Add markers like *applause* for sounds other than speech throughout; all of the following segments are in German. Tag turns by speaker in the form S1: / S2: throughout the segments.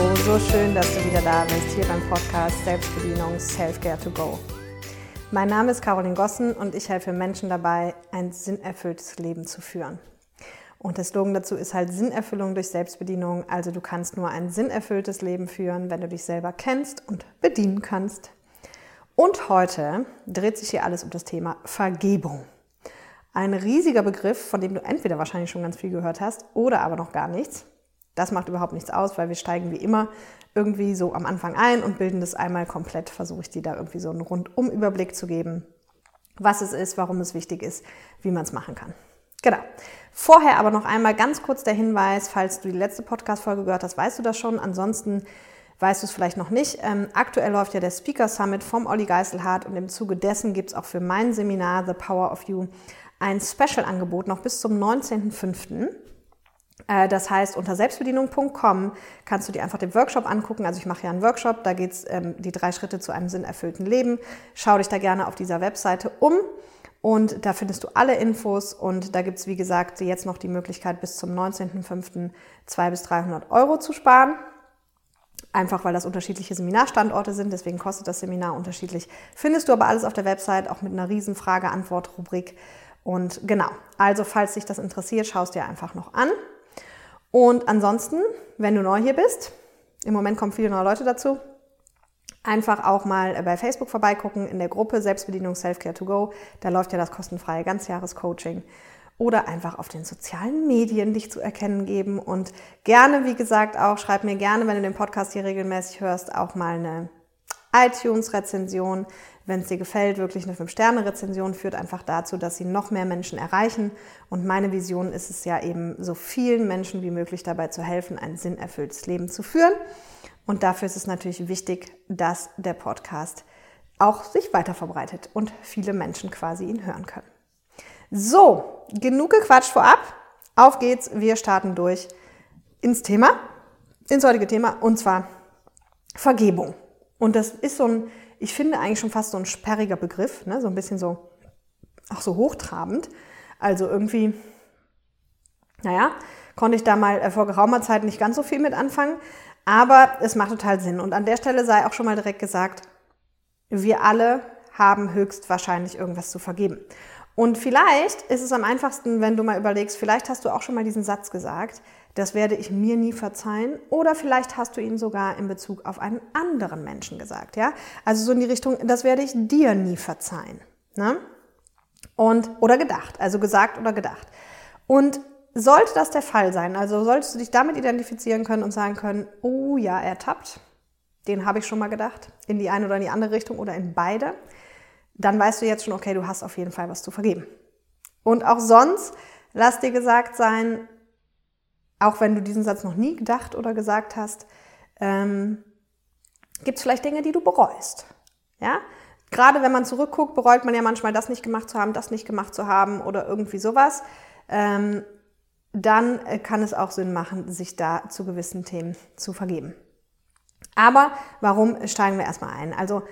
S1: Hallo, so schön, dass du wieder da bist, hier beim Podcast Selbstbedienung Self-Care to Go. Mein Name ist Caroline Gossen und ich helfe Menschen dabei, ein sinnerfülltes Leben zu führen. Und der Slogan dazu ist halt Sinnerfüllung durch Selbstbedienung. Also du kannst nur ein sinnerfülltes Leben führen, wenn du dich selber kennst und bedienen kannst. Und heute dreht sich hier alles um das Thema Vergebung. Ein riesiger Begriff, von dem du entweder wahrscheinlich schon ganz viel gehört hast oder aber noch gar nichts. Das macht überhaupt nichts aus, weil wir steigen wie immer irgendwie so am Anfang ein und bilden das einmal komplett. Versuche ich dir da irgendwie so einen Rundumüberblick zu geben, was es ist, warum es wichtig ist, wie man es machen kann. Genau. Vorher aber noch einmal ganz kurz der Hinweis, falls du die letzte Podcast-Folge gehört hast, weißt du das schon. Ansonsten weißt du es vielleicht noch nicht. Ähm, aktuell läuft ja der Speaker Summit vom Olli Geiselhardt und im Zuge dessen gibt es auch für mein Seminar The Power of You ein Special-Angebot noch bis zum 19.05. Äh, das heißt, unter selbstbedienung.com kannst du dir einfach den Workshop angucken. Also ich mache ja einen Workshop, da geht es ähm, die drei Schritte zu einem sinnerfüllten Leben. Schau dich da gerne auf dieser Webseite um und da findest du alle Infos und da gibt es, wie gesagt, jetzt noch die Möglichkeit, bis zum 19.05. 200 bis 300 Euro zu sparen. Einfach weil das unterschiedliche Seminarstandorte sind, deswegen kostet das Seminar unterschiedlich. Findest du aber alles auf der Website, auch mit einer riesen Frage-Antwort-Rubrik. Und genau, also falls dich das interessiert, schaust dir einfach noch an. Und ansonsten, wenn du neu hier bist, im Moment kommen viele neue Leute dazu, einfach auch mal bei Facebook vorbeigucken in der Gruppe Selbstbedienung Selfcare to Go. Da läuft ja das kostenfreie Ganzjahrescoaching. Oder einfach auf den sozialen Medien dich zu erkennen geben. Und gerne, wie gesagt, auch schreib mir gerne, wenn du den Podcast hier regelmäßig hörst, auch mal eine iTunes-Rezension wenn es dir gefällt, wirklich eine 5-Sterne-Rezension führt einfach dazu, dass sie noch mehr Menschen erreichen. Und meine Vision ist es ja eben, so vielen Menschen wie möglich dabei zu helfen, ein sinnerfülltes Leben zu führen. Und dafür ist es natürlich wichtig, dass der Podcast auch sich weiter verbreitet und viele Menschen quasi ihn hören können. So, genug gequatscht vorab. Auf geht's, wir starten durch ins Thema, ins heutige Thema, und zwar Vergebung. Und das ist so ein ich finde eigentlich schon fast so ein sperriger Begriff, ne? so ein bisschen so, auch so hochtrabend. Also irgendwie, naja, konnte ich da mal äh, vor geraumer Zeit nicht ganz so viel mit anfangen, aber es macht total Sinn. Und an der Stelle sei auch schon mal direkt gesagt, wir alle haben höchstwahrscheinlich irgendwas zu vergeben. Und vielleicht ist es am einfachsten, wenn du mal überlegst, vielleicht hast du auch schon mal diesen Satz gesagt, das werde ich mir nie verzeihen. Oder vielleicht hast du ihn sogar in Bezug auf einen anderen Menschen gesagt. Ja? Also so in die Richtung, das werde ich dir nie verzeihen. Ne? Und, oder gedacht, also gesagt oder gedacht. Und sollte das der Fall sein, also solltest du dich damit identifizieren können und sagen können, oh ja, er tappt, den habe ich schon mal gedacht, in die eine oder in die andere Richtung oder in beide, dann weißt du jetzt schon, okay, du hast auf jeden Fall was zu vergeben. Und auch sonst, lass dir gesagt sein, auch wenn du diesen Satz noch nie gedacht oder gesagt hast, ähm, gibt es vielleicht Dinge, die du bereust. Ja? Gerade wenn man zurückguckt, bereut man ja manchmal, das nicht gemacht zu haben, das nicht gemacht zu haben oder irgendwie sowas. Ähm, dann äh, kann es auch Sinn machen, sich da zu gewissen Themen zu vergeben. Aber warum steigen wir erstmal ein? Also,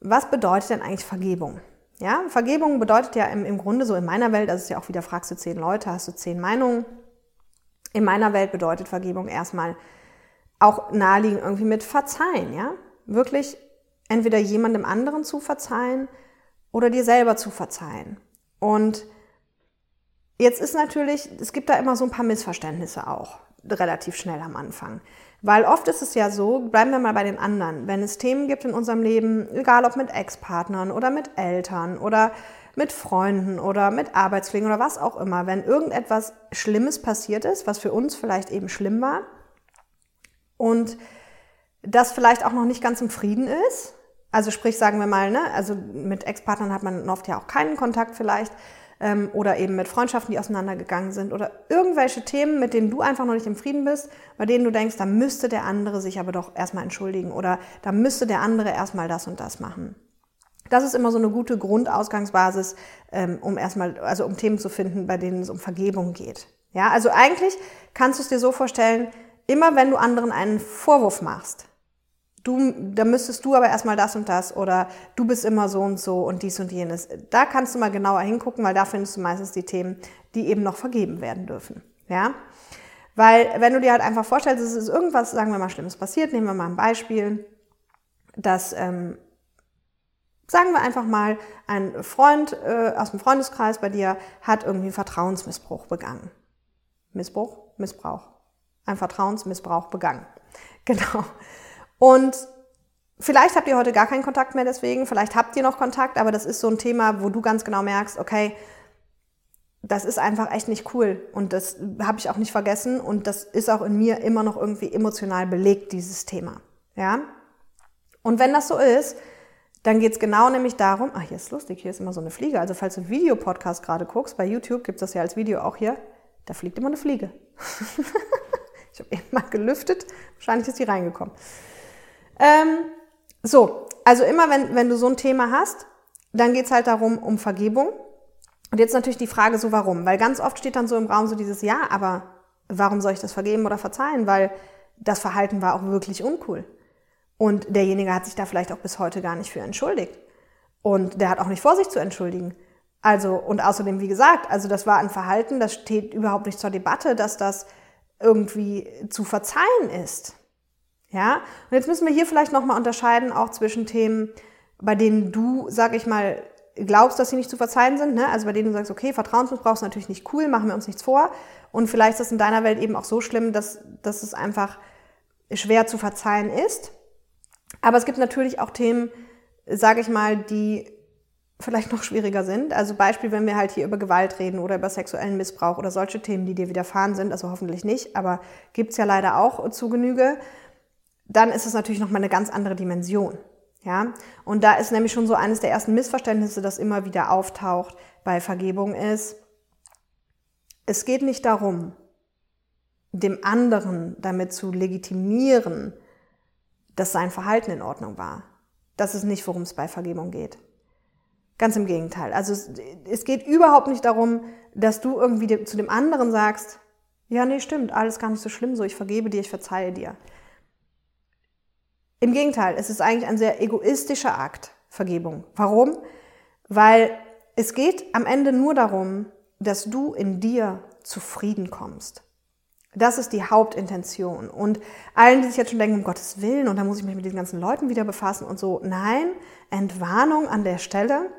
S1: was bedeutet denn eigentlich Vergebung? Ja, Vergebung bedeutet ja im, im Grunde so in meiner Welt, also ist ja auch wieder, fragst du zehn Leute, hast du zehn Meinungen, in meiner Welt bedeutet Vergebung erstmal auch naheliegend irgendwie mit verzeihen, ja? Wirklich entweder jemandem anderen zu verzeihen oder dir selber zu verzeihen. Und jetzt ist natürlich, es gibt da immer so ein paar Missverständnisse auch, relativ schnell am Anfang. Weil oft ist es ja so, bleiben wir mal bei den anderen, wenn es Themen gibt in unserem Leben, egal ob mit Ex-Partnern oder mit Eltern oder mit Freunden oder mit Arbeitskollegen oder was auch immer, wenn irgendetwas Schlimmes passiert ist, was für uns vielleicht eben schlimm war und das vielleicht auch noch nicht ganz im Frieden ist, also sprich, sagen wir mal, ne, also mit Ex-Partnern hat man oft ja auch keinen Kontakt vielleicht ähm, oder eben mit Freundschaften, die auseinandergegangen sind oder irgendwelche Themen, mit denen du einfach noch nicht im Frieden bist, bei denen du denkst, da müsste der andere sich aber doch erstmal entschuldigen oder da müsste der andere erstmal das und das machen. Das ist immer so eine gute Grundausgangsbasis, ähm, um erstmal, also um Themen zu finden, bei denen es um Vergebung geht. Ja, also eigentlich kannst du es dir so vorstellen, immer wenn du anderen einen Vorwurf machst, du, da müsstest du aber erstmal das und das oder du bist immer so und so und dies und jenes. Da kannst du mal genauer hingucken, weil da findest du meistens die Themen, die eben noch vergeben werden dürfen. Ja. Weil wenn du dir halt einfach vorstellst, es ist irgendwas, sagen wir mal, Schlimmes passiert, nehmen wir mal ein Beispiel, dass, ähm, sagen wir einfach mal, ein Freund äh, aus dem Freundeskreis bei dir hat irgendwie einen Vertrauensmissbrauch begangen. Missbrauch? Missbrauch. Ein Vertrauensmissbrauch begangen. *laughs* Genau. Und vielleicht habt ihr heute gar keinen Kontakt mehr deswegen, vielleicht habt ihr noch Kontakt, aber das ist so ein Thema, wo du ganz genau merkst, okay, das ist einfach echt nicht cool und das habe ich auch nicht vergessen und das ist auch in mir immer noch irgendwie emotional belegt, dieses Thema. Ja? Und wenn das so ist, dann geht es genau nämlich darum, ach, hier ist lustig, hier ist immer so eine Fliege. Also falls du Videopodcast gerade guckst, bei YouTube gibt es das ja als Video auch hier, da fliegt immer eine Fliege. *laughs* ich habe eben mal gelüftet, wahrscheinlich ist die reingekommen. Ähm, so, also immer wenn, wenn du so ein Thema hast, dann geht es halt darum, um Vergebung und jetzt natürlich die Frage so, warum? Weil ganz oft steht dann so im Raum so dieses Ja, aber warum soll ich das vergeben oder verzeihen? Weil das Verhalten war auch wirklich uncool. Und derjenige hat sich da vielleicht auch bis heute gar nicht für entschuldigt. Und der hat auch nicht vor, sich zu entschuldigen. Also, und außerdem, wie gesagt, also das war ein Verhalten, das steht überhaupt nicht zur Debatte, dass das irgendwie zu verzeihen ist. Ja? Und jetzt müssen wir hier vielleicht nochmal unterscheiden, auch zwischen Themen, bei denen du, sag ich mal, glaubst, dass sie nicht zu verzeihen sind, ne? also bei denen du sagst, okay, Vertrauensmissbrauch ist natürlich nicht cool, machen wir uns nichts vor. Und vielleicht ist das in deiner Welt eben auch so schlimm, dass, dass es einfach schwer zu verzeihen ist. Aber es gibt natürlich auch Themen, sage ich mal, die vielleicht noch schwieriger sind. Also Beispiel, wenn wir halt hier über Gewalt reden oder über sexuellen Missbrauch oder solche Themen, die dir widerfahren sind, also hoffentlich nicht, aber gibt's ja leider auch zu Genüge, dann ist es natürlich nochmal eine ganz andere Dimension. Ja, und da ist nämlich schon so eines der ersten Missverständnisse, das immer wieder auftaucht bei Vergebung ist, es geht nicht darum, dem anderen damit zu legitimieren, dass sein Verhalten in Ordnung war. Das ist nicht, worum es bei Vergebung geht. Ganz im Gegenteil. Also es, es geht überhaupt nicht darum, dass du irgendwie zu dem anderen sagst, ja, nee, stimmt, alles gar nicht so schlimm so, ich vergebe dir, ich verzeihe dir. Im Gegenteil, es ist eigentlich ein sehr egoistischer Akt, Vergebung. Warum? Weil es geht am Ende nur darum, dass du in dir zufrieden kommst. Das ist die Hauptintention. Und allen, die sich jetzt schon denken, um Gottes Willen, und da muss ich mich mit diesen ganzen Leuten wieder befassen und so, nein, Entwarnung an der Stelle.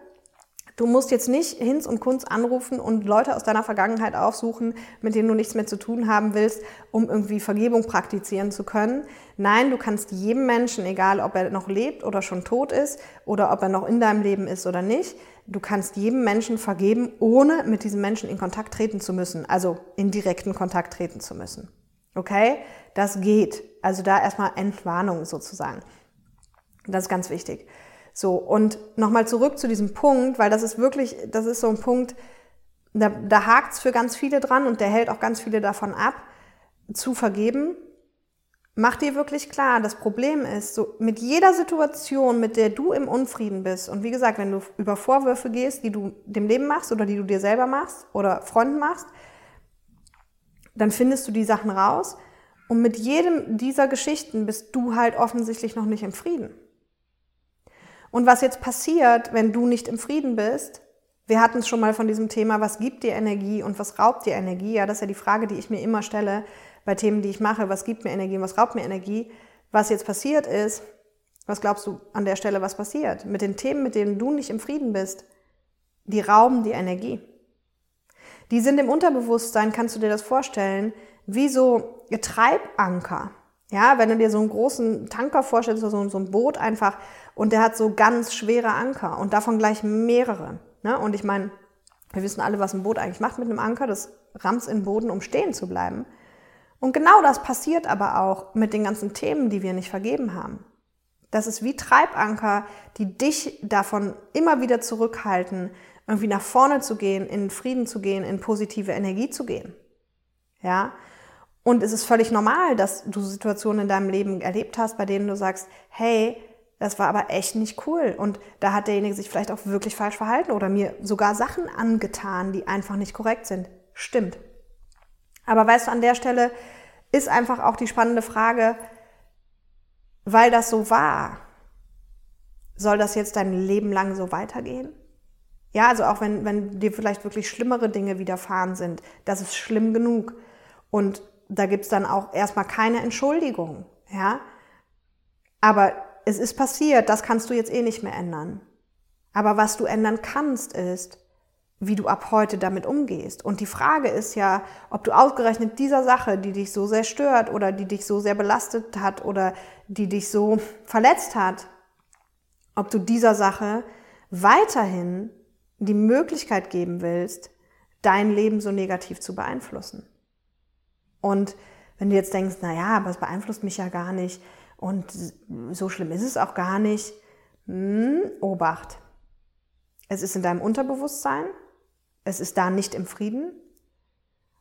S1: Du musst jetzt nicht Hinz und Kunz anrufen und Leute aus deiner Vergangenheit aufsuchen, mit denen du nichts mehr zu tun haben willst, um irgendwie Vergebung praktizieren zu können. Nein, du kannst jedem Menschen, egal ob er noch lebt oder schon tot ist oder ob er noch in deinem Leben ist oder nicht, du kannst jedem Menschen vergeben, ohne mit diesem Menschen in Kontakt treten zu müssen, also in direkten Kontakt treten zu müssen. Okay? Das geht. Also da erstmal Entwarnung sozusagen. Das ist ganz wichtig. So, und nochmal zurück zu diesem Punkt, weil das ist wirklich, das ist so ein Punkt, da, da hakt's für ganz viele dran und der hält auch ganz viele davon ab, zu vergeben. Mach dir wirklich klar, das Problem ist, so mit jeder Situation, mit der du im Unfrieden bist, und wie gesagt, wenn du über Vorwürfe gehst, die du dem Leben machst oder die du dir selber machst oder Freunden machst, dann findest du die Sachen raus. Und mit jedem dieser Geschichten bist du halt offensichtlich noch nicht im Frieden. Und was jetzt passiert, wenn du nicht im Frieden bist, wir hatten es schon mal von diesem Thema, was gibt dir Energie und was raubt dir Energie? Ja, das ist ja die Frage, die ich mir immer stelle bei Themen, die ich mache. Was gibt mir Energie und was raubt mir Energie? Was jetzt passiert ist, was glaubst du an der Stelle, was passiert? Mit den Themen, mit denen du nicht im Frieden bist, die rauben die Energie. Die sind im Unterbewusstsein, kannst du dir das vorstellen, wie so Treibanker. Ja, wenn du dir so einen großen Tanker vorstellst, so, so ein Boot einfach, und der hat so ganz schwere Anker und davon gleich mehrere. Ne? Und ich meine, wir wissen alle, was ein Boot eigentlich macht mit einem Anker, das rammt in den Boden, um stehen zu bleiben. Und genau das passiert aber auch mit den ganzen Themen, die wir nicht vergeben haben. Das ist wie Treibanker, die dich davon immer wieder zurückhalten, irgendwie nach vorne zu gehen, in Frieden zu gehen, in positive Energie zu gehen. Ja? Und es ist völlig normal, dass du Situationen in deinem Leben erlebt hast, bei denen du sagst, hey, das war aber echt nicht cool. Und da hat derjenige sich vielleicht auch wirklich falsch verhalten oder mir sogar Sachen angetan, die einfach nicht korrekt sind. Stimmt. Aber weißt du, an der Stelle ist einfach auch die spannende Frage, weil das so war, soll das jetzt dein Leben lang so weitergehen? Ja, also auch wenn, wenn dir vielleicht wirklich schlimmere Dinge widerfahren sind, das ist schlimm genug. Und da gibt's dann auch erstmal keine Entschuldigung, ja. Aber es ist passiert, das kannst du jetzt eh nicht mehr ändern. Aber was du ändern kannst, ist, wie du ab heute damit umgehst. Und die Frage ist ja, ob du ausgerechnet dieser Sache, die dich so sehr stört oder die dich so sehr belastet hat oder die dich so verletzt hat, ob du dieser Sache weiterhin die Möglichkeit geben willst, dein Leben so negativ zu beeinflussen. Und wenn du jetzt denkst, na ja, aber es beeinflusst mich ja gar nicht und so schlimm ist es auch gar nicht, hm, Obacht. Es ist in deinem Unterbewusstsein, es ist da nicht im Frieden.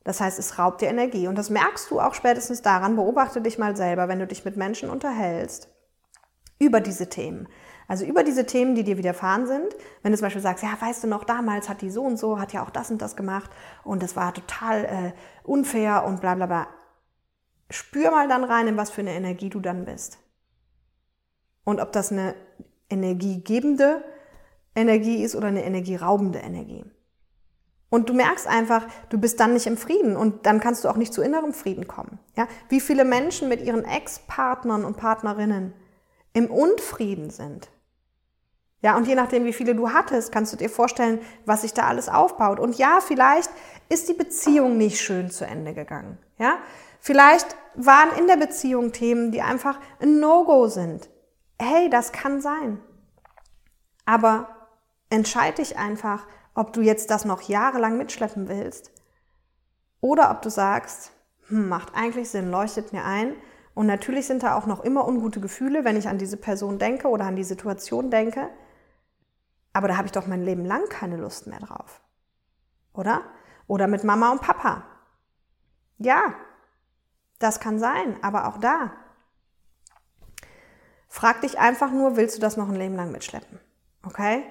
S1: Das heißt, es raubt dir Energie. Und das merkst du auch spätestens daran, beobachte dich mal selber, wenn du dich mit Menschen unterhältst über diese Themen. Also über diese Themen, die dir widerfahren sind. Wenn du zum Beispiel sagst, ja, weißt du noch, damals hat die so und so, hat ja auch das und das gemacht und das war total äh, unfair und bla bla bla. Spür mal dann rein, in was für eine Energie du dann bist. Und ob das eine energiegebende Energie ist oder eine energieraubende Energie. Und du merkst einfach, du bist dann nicht im Frieden und dann kannst du auch nicht zu innerem Frieden kommen. Ja? Wie viele Menschen mit ihren Ex-Partnern und Partnerinnen im Unfrieden sind. Ja, und je nachdem, wie viele du hattest, kannst du dir vorstellen, was sich da alles aufbaut. Und ja, vielleicht ist die Beziehung nicht schön zu Ende gegangen. Ja, vielleicht waren in der Beziehung Themen, die einfach ein No-Go sind. Hey, das kann sein. Aber entscheide dich einfach, ob du jetzt das noch jahrelang mitschleppen willst oder ob du sagst, hm, macht eigentlich Sinn, leuchtet mir ein. Und natürlich sind da auch noch immer ungute Gefühle, wenn ich an diese Person denke oder an die Situation denke. Aber da habe ich doch mein Leben lang keine Lust mehr drauf. Oder? Oder mit Mama und Papa. Ja, das kann sein, aber auch da. Frag dich einfach nur, willst du das noch ein Leben lang mitschleppen? Okay?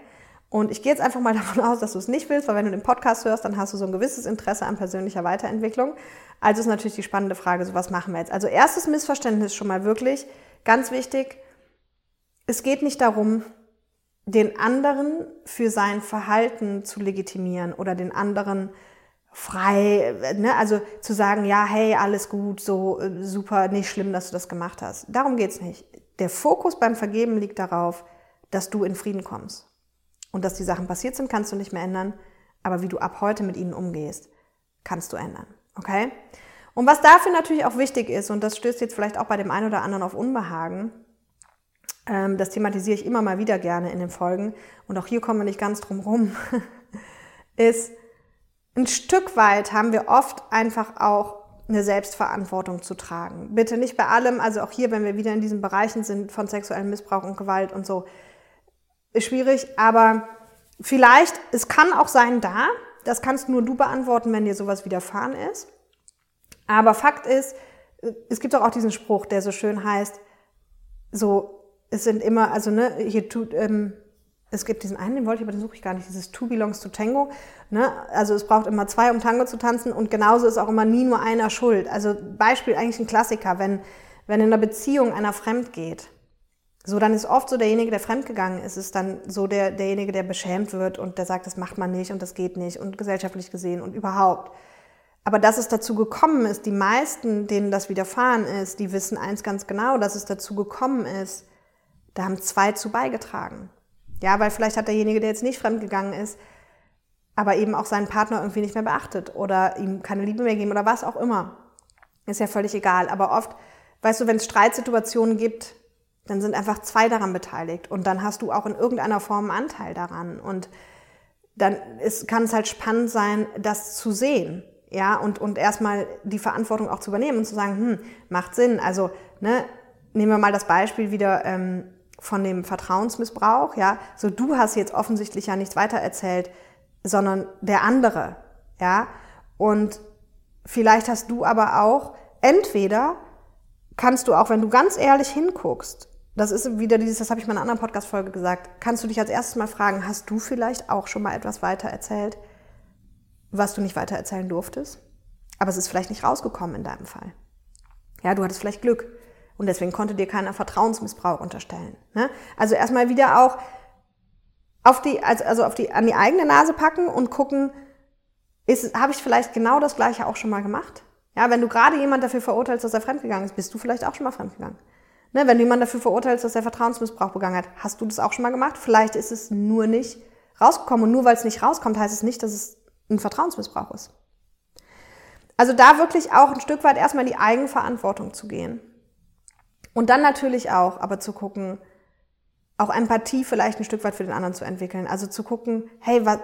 S1: Und ich gehe jetzt einfach mal *laughs* davon aus, dass du es nicht willst, weil wenn du den Podcast hörst, dann hast du so ein gewisses Interesse an persönlicher Weiterentwicklung. Also ist natürlich die spannende Frage, so was machen wir jetzt? Also erstes Missverständnis schon mal wirklich, ganz wichtig, es geht nicht darum, den anderen für sein Verhalten zu legitimieren oder den anderen frei, ne, also zu sagen, ja, hey, alles gut, so äh, super, nicht schlimm, dass du das gemacht hast. Darum geht's nicht. Der Fokus beim Vergeben liegt darauf, dass du in Frieden kommst. Und dass die Sachen passiert sind, kannst du nicht mehr ändern. Aber wie du ab heute mit ihnen umgehst, kannst du ändern. Okay? Und was dafür natürlich auch wichtig ist, und das stößt jetzt vielleicht auch bei dem einen oder anderen auf Unbehagen, das thematisiere ich immer mal wieder gerne in den Folgen, und auch hier kommen wir nicht ganz drum rum, *laughs* ist, ein Stück weit haben wir oft einfach auch eine Selbstverantwortung zu tragen. Bitte nicht bei allem, also auch hier, wenn wir wieder in diesen Bereichen sind von sexuellem Missbrauch und Gewalt und so, ist schwierig, aber vielleicht, es kann auch sein da, das kannst nur du beantworten, wenn dir sowas widerfahren ist. Aber Fakt ist, es gibt auch diesen Spruch, der so schön heißt, so, es sind immer, also ne, hier tut, ähm, es gibt diesen einen, den wollte ich, aber den suche ich gar nicht, dieses Two belongs to Tango. Ne? Also es braucht immer zwei, um Tango zu tanzen und genauso ist auch immer nie nur einer schuld. Also Beispiel eigentlich ein Klassiker, wenn, wenn in einer Beziehung einer fremd geht, so, dann ist oft so derjenige, der fremdgegangen ist, ist dann so der, derjenige, der beschämt wird und der sagt, das macht man nicht und das geht nicht und gesellschaftlich gesehen und überhaupt. Aber dass es dazu gekommen ist, die meisten, denen das widerfahren ist, die wissen eins ganz genau, dass es dazu gekommen ist, da haben zwei zu beigetragen. Ja, weil vielleicht hat derjenige, der jetzt nicht fremdgegangen ist, aber eben auch seinen Partner irgendwie nicht mehr beachtet oder ihm keine Liebe mehr geben oder was auch immer. Ist ja völlig egal. Aber oft, weißt du, wenn es Streitsituationen gibt, dann sind einfach zwei daran beteiligt und dann hast du auch in irgendeiner Form einen Anteil daran und dann ist, kann es halt spannend sein, das zu sehen, ja, und, und erstmal die Verantwortung auch zu übernehmen und zu sagen, hm, macht Sinn. Also, ne, nehmen wir mal das Beispiel wieder ähm, von dem Vertrauensmissbrauch, ja, so du hast jetzt offensichtlich ja nichts weitererzählt, sondern der andere, ja, und vielleicht hast du aber auch, entweder kannst du auch, wenn du ganz ehrlich hinguckst, das ist wieder dieses, das habe ich mal in einer anderen Podcast-Folge gesagt, kannst du dich als erstes mal fragen, hast du vielleicht auch schon mal etwas weitererzählt, was du nicht weitererzählen durftest? Aber es ist vielleicht nicht rausgekommen in deinem Fall. Ja, du hattest vielleicht Glück und deswegen konnte dir keiner Vertrauensmissbrauch unterstellen. Ne? Also erstmal wieder auch auf die, also, auf die, an die eigene Nase packen und gucken, habe ich vielleicht genau das Gleiche auch schon mal gemacht? Ja, wenn du gerade jemand dafür verurteilst, dass er fremdgegangen ist, bist du vielleicht auch schon mal fremdgegangen. Ne, wenn du jemanden dafür verurteilst, dass er Vertrauensmissbrauch begangen hat, hast du das auch schon mal gemacht? Vielleicht ist es nur nicht rausgekommen. Und nur weil es nicht rauskommt, heißt es nicht, dass es ein Vertrauensmissbrauch ist. Also da wirklich auch ein Stück weit erstmal in die Eigenverantwortung zu gehen. Und dann natürlich auch, aber zu gucken, auch Empathie vielleicht ein Stück weit für den anderen zu entwickeln. Also zu gucken, hey, was,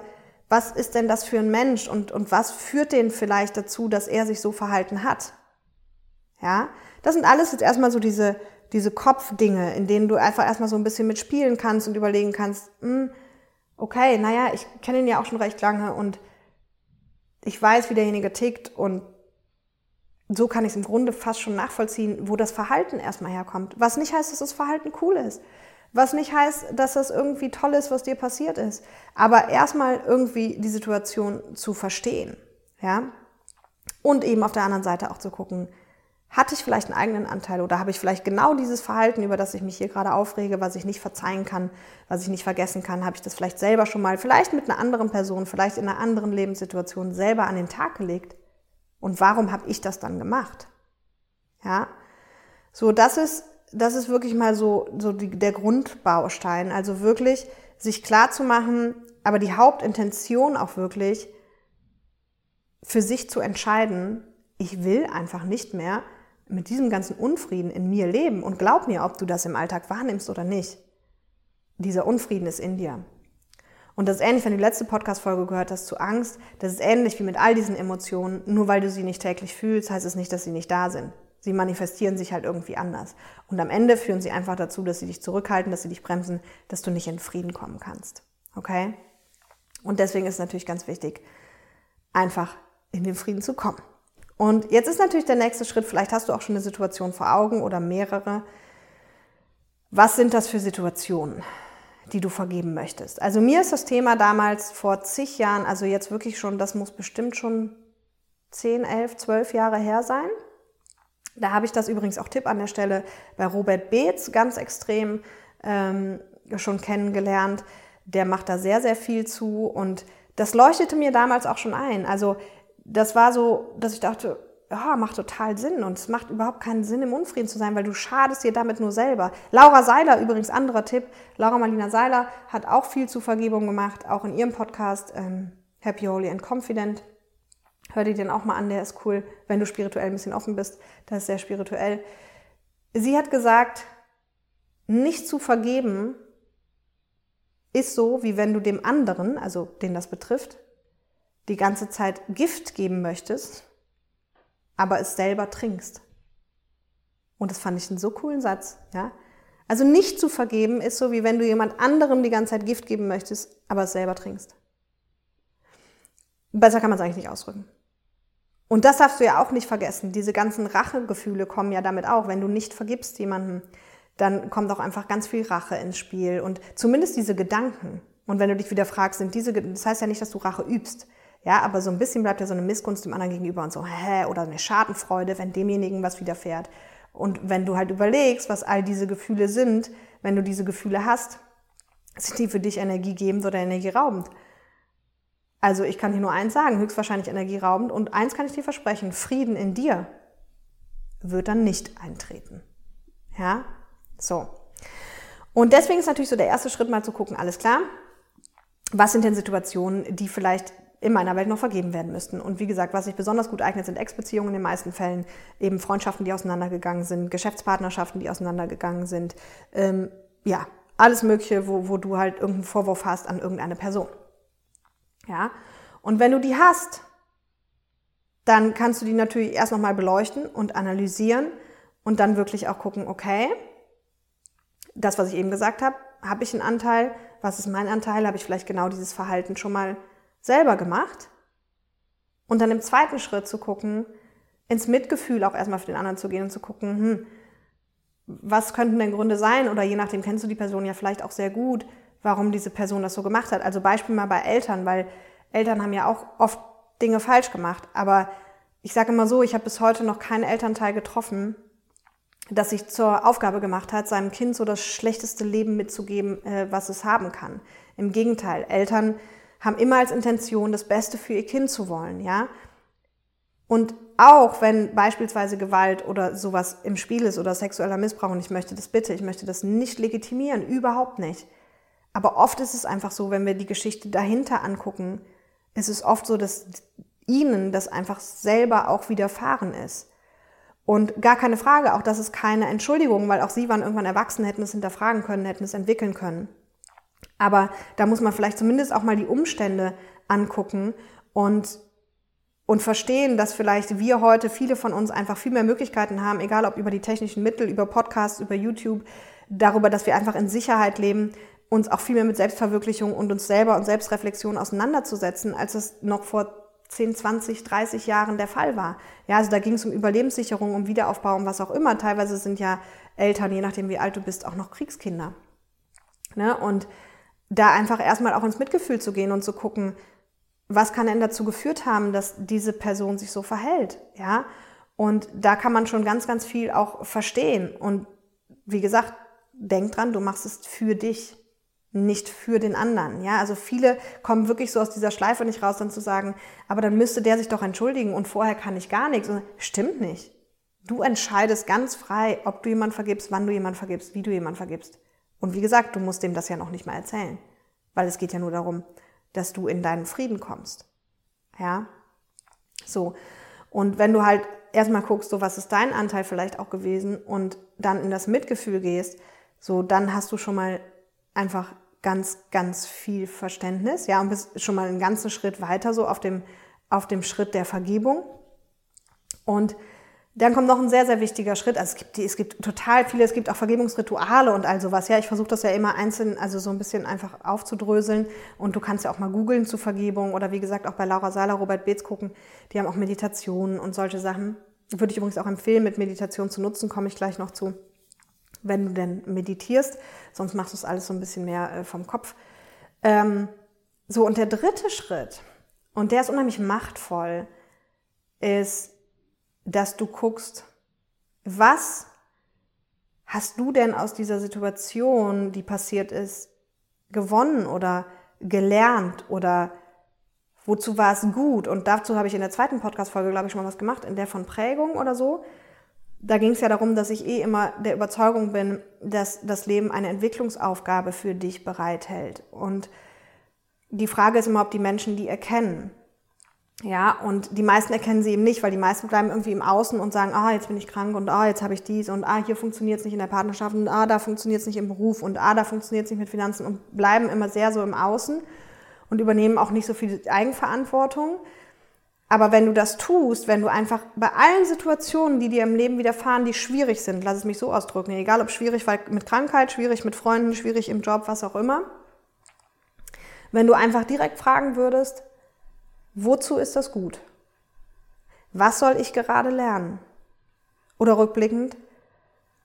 S1: was ist denn das für ein Mensch und, und was führt den vielleicht dazu, dass er sich so verhalten hat? Ja, das sind alles jetzt erstmal so diese diese Kopfdinge, in denen du einfach erstmal so ein bisschen mitspielen kannst und überlegen kannst, hm, okay, naja, ich kenne ihn ja auch schon recht lange und ich weiß, wie derjenige tickt und so kann ich es im Grunde fast schon nachvollziehen, wo das Verhalten erstmal herkommt. Was nicht heißt, dass das Verhalten cool ist. Was nicht heißt, dass das irgendwie toll ist, was dir passiert ist. Aber erstmal irgendwie die Situation zu verstehen. Ja? Und eben auf der anderen Seite auch zu gucken, hatte ich vielleicht einen eigenen Anteil oder habe ich vielleicht genau dieses Verhalten, über das ich mich hier gerade aufrege, was ich nicht verzeihen kann, was ich nicht vergessen kann, habe ich das vielleicht selber schon mal, vielleicht mit einer anderen Person, vielleicht in einer anderen Lebenssituation selber an den Tag gelegt? Und warum habe ich das dann gemacht? Ja, so das ist, das ist wirklich mal so, so die, der Grundbaustein. Also wirklich sich klar zu machen, aber die Hauptintention auch wirklich für sich zu entscheiden, ich will einfach nicht mehr mit diesem ganzen Unfrieden in mir leben und glaub mir, ob du das im Alltag wahrnimmst oder nicht. Dieser Unfrieden ist in dir. Und das ist ähnlich, wenn du die letzte Podcast-Folge gehört hast zu Angst. Das ist ähnlich wie mit all diesen Emotionen. Nur weil du sie nicht täglich fühlst, heißt es nicht, dass sie nicht da sind. Sie manifestieren sich halt irgendwie anders. Und am Ende führen sie einfach dazu, dass sie dich zurückhalten, dass sie dich bremsen, dass du nicht in Frieden kommen kannst. Okay? Und deswegen ist es natürlich ganz wichtig, einfach in den Frieden zu kommen. Und jetzt ist natürlich der nächste Schritt, vielleicht hast du auch schon eine Situation vor Augen oder mehrere. Was sind das für Situationen, die du vergeben möchtest? Also mir ist das Thema damals vor zig Jahren, also jetzt wirklich schon, das muss bestimmt schon 10, 11, 12 Jahre her sein. Da habe ich das übrigens auch Tipp an der Stelle bei Robert Beetz ganz extrem ähm, schon kennengelernt. Der macht da sehr, sehr viel zu und das leuchtete mir damals auch schon ein. Also das war so, dass ich dachte, ja, macht total Sinn und es macht überhaupt keinen Sinn, im Unfrieden zu sein, weil du schadest dir damit nur selber. Laura Seiler, übrigens anderer Tipp, Laura Marlina Seiler hat auch viel zu Vergebung gemacht, auch in ihrem Podcast ähm, Happy, Holy and Confident. Hör dir den auch mal an, der ist cool, wenn du spirituell ein bisschen offen bist. Das ist sehr spirituell. Sie hat gesagt, nicht zu vergeben ist so, wie wenn du dem anderen, also den das betrifft, die ganze Zeit Gift geben möchtest, aber es selber trinkst. Und das fand ich einen so coolen Satz, ja. Also nicht zu vergeben ist so, wie wenn du jemand anderem die ganze Zeit Gift geben möchtest, aber es selber trinkst. Besser kann man es eigentlich nicht ausdrücken. Und das darfst du ja auch nicht vergessen. Diese ganzen Rachegefühle kommen ja damit auch. Wenn du nicht vergibst jemandem, dann kommt auch einfach ganz viel Rache ins Spiel und zumindest diese Gedanken. Und wenn du dich wieder fragst, sind diese, das heißt ja nicht, dass du Rache übst. Ja, aber so ein bisschen bleibt ja so eine Missgunst dem anderen gegenüber und so, hä, oder eine Schadenfreude, wenn demjenigen was widerfährt. Und wenn du halt überlegst, was all diese Gefühle sind, wenn du diese Gefühle hast, sind die für dich energiegebend oder energieraubend? Also ich kann dir nur eins sagen, höchstwahrscheinlich energieraubend. Und eins kann ich dir versprechen, Frieden in dir wird dann nicht eintreten. Ja, so. Und deswegen ist natürlich so der erste Schritt mal zu gucken, alles klar, was sind denn Situationen, die vielleicht in meiner Welt noch vergeben werden müssten. Und wie gesagt, was sich besonders gut eignet, sind Ex-Beziehungen in den meisten Fällen, eben Freundschaften, die auseinandergegangen sind, Geschäftspartnerschaften, die auseinandergegangen sind. Ähm, ja, alles Mögliche, wo, wo du halt irgendeinen Vorwurf hast an irgendeine Person. Ja, und wenn du die hast, dann kannst du die natürlich erst nochmal beleuchten und analysieren und dann wirklich auch gucken, okay, das, was ich eben gesagt habe, habe ich einen Anteil? Was ist mein Anteil? Habe ich vielleicht genau dieses Verhalten schon mal selber gemacht und dann im zweiten Schritt zu gucken, ins Mitgefühl auch erstmal für den anderen zu gehen und zu gucken, hm, was könnten denn Gründe sein? Oder je nachdem kennst du die Person ja vielleicht auch sehr gut, warum diese Person das so gemacht hat. Also Beispiel mal bei Eltern, weil Eltern haben ja auch oft Dinge falsch gemacht. Aber ich sage immer so, ich habe bis heute noch keinen Elternteil getroffen, das sich zur Aufgabe gemacht hat, seinem Kind so das schlechteste Leben mitzugeben, äh, was es haben kann. Im Gegenteil, Eltern haben immer als Intention, das Beste für ihr Kind zu wollen, ja. Und auch wenn beispielsweise Gewalt oder sowas im Spiel ist oder sexueller Missbrauch, und ich möchte das bitte, ich möchte das nicht legitimieren, überhaupt nicht. Aber oft ist es einfach so, wenn wir die Geschichte dahinter angucken, ist es oft so, dass ihnen das einfach selber auch widerfahren ist. Und gar keine Frage, auch das ist keine Entschuldigung, weil auch sie waren irgendwann erwachsen, hätten es hinterfragen können, hätten es entwickeln können. Aber da muss man vielleicht zumindest auch mal die Umstände angucken und, und verstehen, dass vielleicht wir heute, viele von uns einfach viel mehr Möglichkeiten haben, egal ob über die technischen Mittel, über Podcasts, über YouTube, darüber, dass wir einfach in Sicherheit leben, uns auch viel mehr mit Selbstverwirklichung und uns selber und Selbstreflexion auseinanderzusetzen, als es noch vor 10, 20, 30 Jahren der Fall war. Ja, also da ging es um Überlebenssicherung, um Wiederaufbau, um was auch immer. Teilweise sind ja Eltern, je nachdem wie alt du bist, auch noch Kriegskinder. Ne? Und da einfach erstmal auch ins Mitgefühl zu gehen und zu gucken, was kann denn dazu geführt haben, dass diese Person sich so verhält, ja? Und da kann man schon ganz, ganz viel auch verstehen. Und wie gesagt, denk dran, du machst es für dich nicht für den anderen. Ja, also viele kommen wirklich so aus dieser Schleife nicht raus, dann zu sagen, aber dann müsste der sich doch entschuldigen und vorher kann ich gar nichts. Und stimmt nicht. Du entscheidest ganz frei, ob du jemand vergibst, wann du jemand vergibst, wie du jemand vergibst. Und wie gesagt, du musst dem das ja noch nicht mal erzählen, weil es geht ja nur darum, dass du in deinen Frieden kommst. Ja, so. Und wenn du halt erstmal guckst, so was ist dein Anteil vielleicht auch gewesen und dann in das Mitgefühl gehst, so dann hast du schon mal einfach ganz, ganz viel Verständnis, ja, und bist schon mal einen ganzen Schritt weiter so auf dem, auf dem Schritt der Vergebung. Und dann kommt noch ein sehr, sehr wichtiger Schritt. Also es gibt, es gibt total viele, es gibt auch Vergebungsrituale und all sowas. Ja, ich versuche das ja immer einzeln, also so ein bisschen einfach aufzudröseln. Und du kannst ja auch mal googeln zu Vergebung oder wie gesagt auch bei Laura Seiler, Robert Beetz gucken. Die haben auch Meditationen und solche Sachen. Würde ich übrigens auch empfehlen, mit Meditation zu nutzen, komme ich gleich noch zu wenn du denn meditierst, sonst machst du es alles so ein bisschen mehr äh, vom Kopf. Ähm, so, und der dritte Schritt, und der ist unheimlich machtvoll, ist, dass du guckst, was hast du denn aus dieser Situation, die passiert ist, gewonnen oder gelernt oder wozu war es gut? Und dazu habe ich in der zweiten Podcast-Folge, glaube ich, schon mal was gemacht, in der von Prägung oder so da ging es ja darum, dass ich eh immer der Überzeugung bin, dass das Leben eine Entwicklungsaufgabe für dich bereithält. Und die Frage ist immer, ob die Menschen die erkennen. Ja, und die meisten erkennen sie eben nicht, weil die meisten bleiben irgendwie im Außen und sagen, ah, jetzt bin ich krank und ah, jetzt habe ich dies und ah, hier funktioniert es nicht in der Partnerschaft und ah, da funktioniert es nicht im Beruf und ah, da funktioniert es nicht mit Finanzen und bleiben immer sehr so im Außen und übernehmen auch nicht so viel Eigenverantwortung. Aber wenn du das tust, wenn du einfach bei allen Situationen, die dir im Leben widerfahren, die schwierig sind, lass es mich so ausdrücken, egal ob schwierig mit Krankheit, schwierig mit Freunden, schwierig im Job, was auch immer, wenn du einfach direkt fragen würdest, wozu ist das gut? Was soll ich gerade lernen? Oder rückblickend,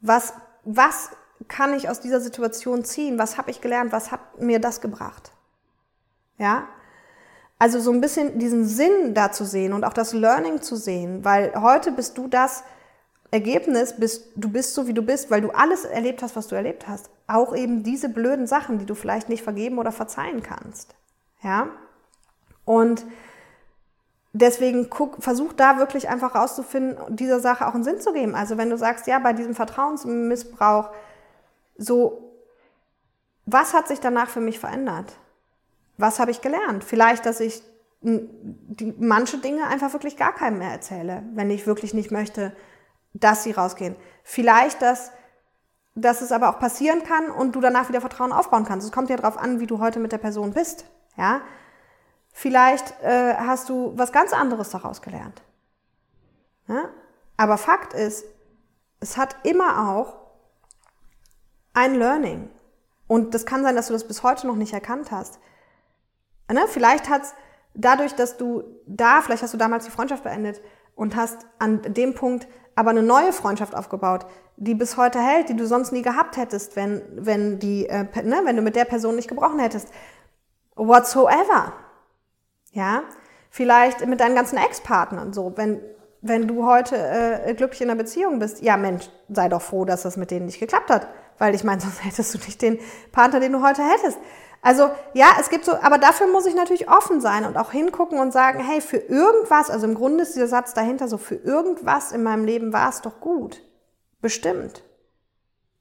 S1: was, was kann ich aus dieser Situation ziehen? Was habe ich gelernt? Was hat mir das gebracht? Ja? Also so ein bisschen diesen Sinn da zu sehen und auch das Learning zu sehen, weil heute bist du das Ergebnis, bist, du bist so wie du bist, weil du alles erlebt hast, was du erlebt hast. Auch eben diese blöden Sachen, die du vielleicht nicht vergeben oder verzeihen kannst. Ja? Und deswegen guck, versuch da wirklich einfach rauszufinden, dieser Sache auch einen Sinn zu geben. Also wenn du sagst, ja, bei diesem Vertrauensmissbrauch, so, was hat sich danach für mich verändert? was habe ich gelernt? Vielleicht, dass ich die, manche Dinge einfach wirklich gar keinem mehr erzähle, wenn ich wirklich nicht möchte, dass sie rausgehen. Vielleicht, dass, dass es aber auch passieren kann und du danach wieder Vertrauen aufbauen kannst. Es kommt ja darauf an, wie du heute mit der Person bist. Ja? Vielleicht äh, hast du was ganz anderes daraus gelernt. Ja? Aber Fakt ist, es hat immer auch ein Learning. Und das kann sein, dass du das bis heute noch nicht erkannt hast. Ne? Vielleicht hat's dadurch, dass du da, vielleicht hast du damals die Freundschaft beendet und hast an dem Punkt aber eine neue Freundschaft aufgebaut, die bis heute hält, die du sonst nie gehabt hättest, wenn, wenn, die, äh, ne, wenn du mit der Person nicht gebrochen hättest. Whatsoever. Ja, vielleicht mit deinen ganzen Ex-Partnern so, wenn, wenn du heute äh, glücklich in einer Beziehung bist, ja Mensch, sei doch froh, dass das mit denen nicht geklappt hat, weil ich meine, *laughs* sonst hättest du nicht den Partner, den du heute hättest. Also ja, es gibt so, aber dafür muss ich natürlich offen sein und auch hingucken und sagen, hey, für irgendwas, also im Grunde ist dieser Satz dahinter so, für irgendwas in meinem Leben war es doch gut. Bestimmt.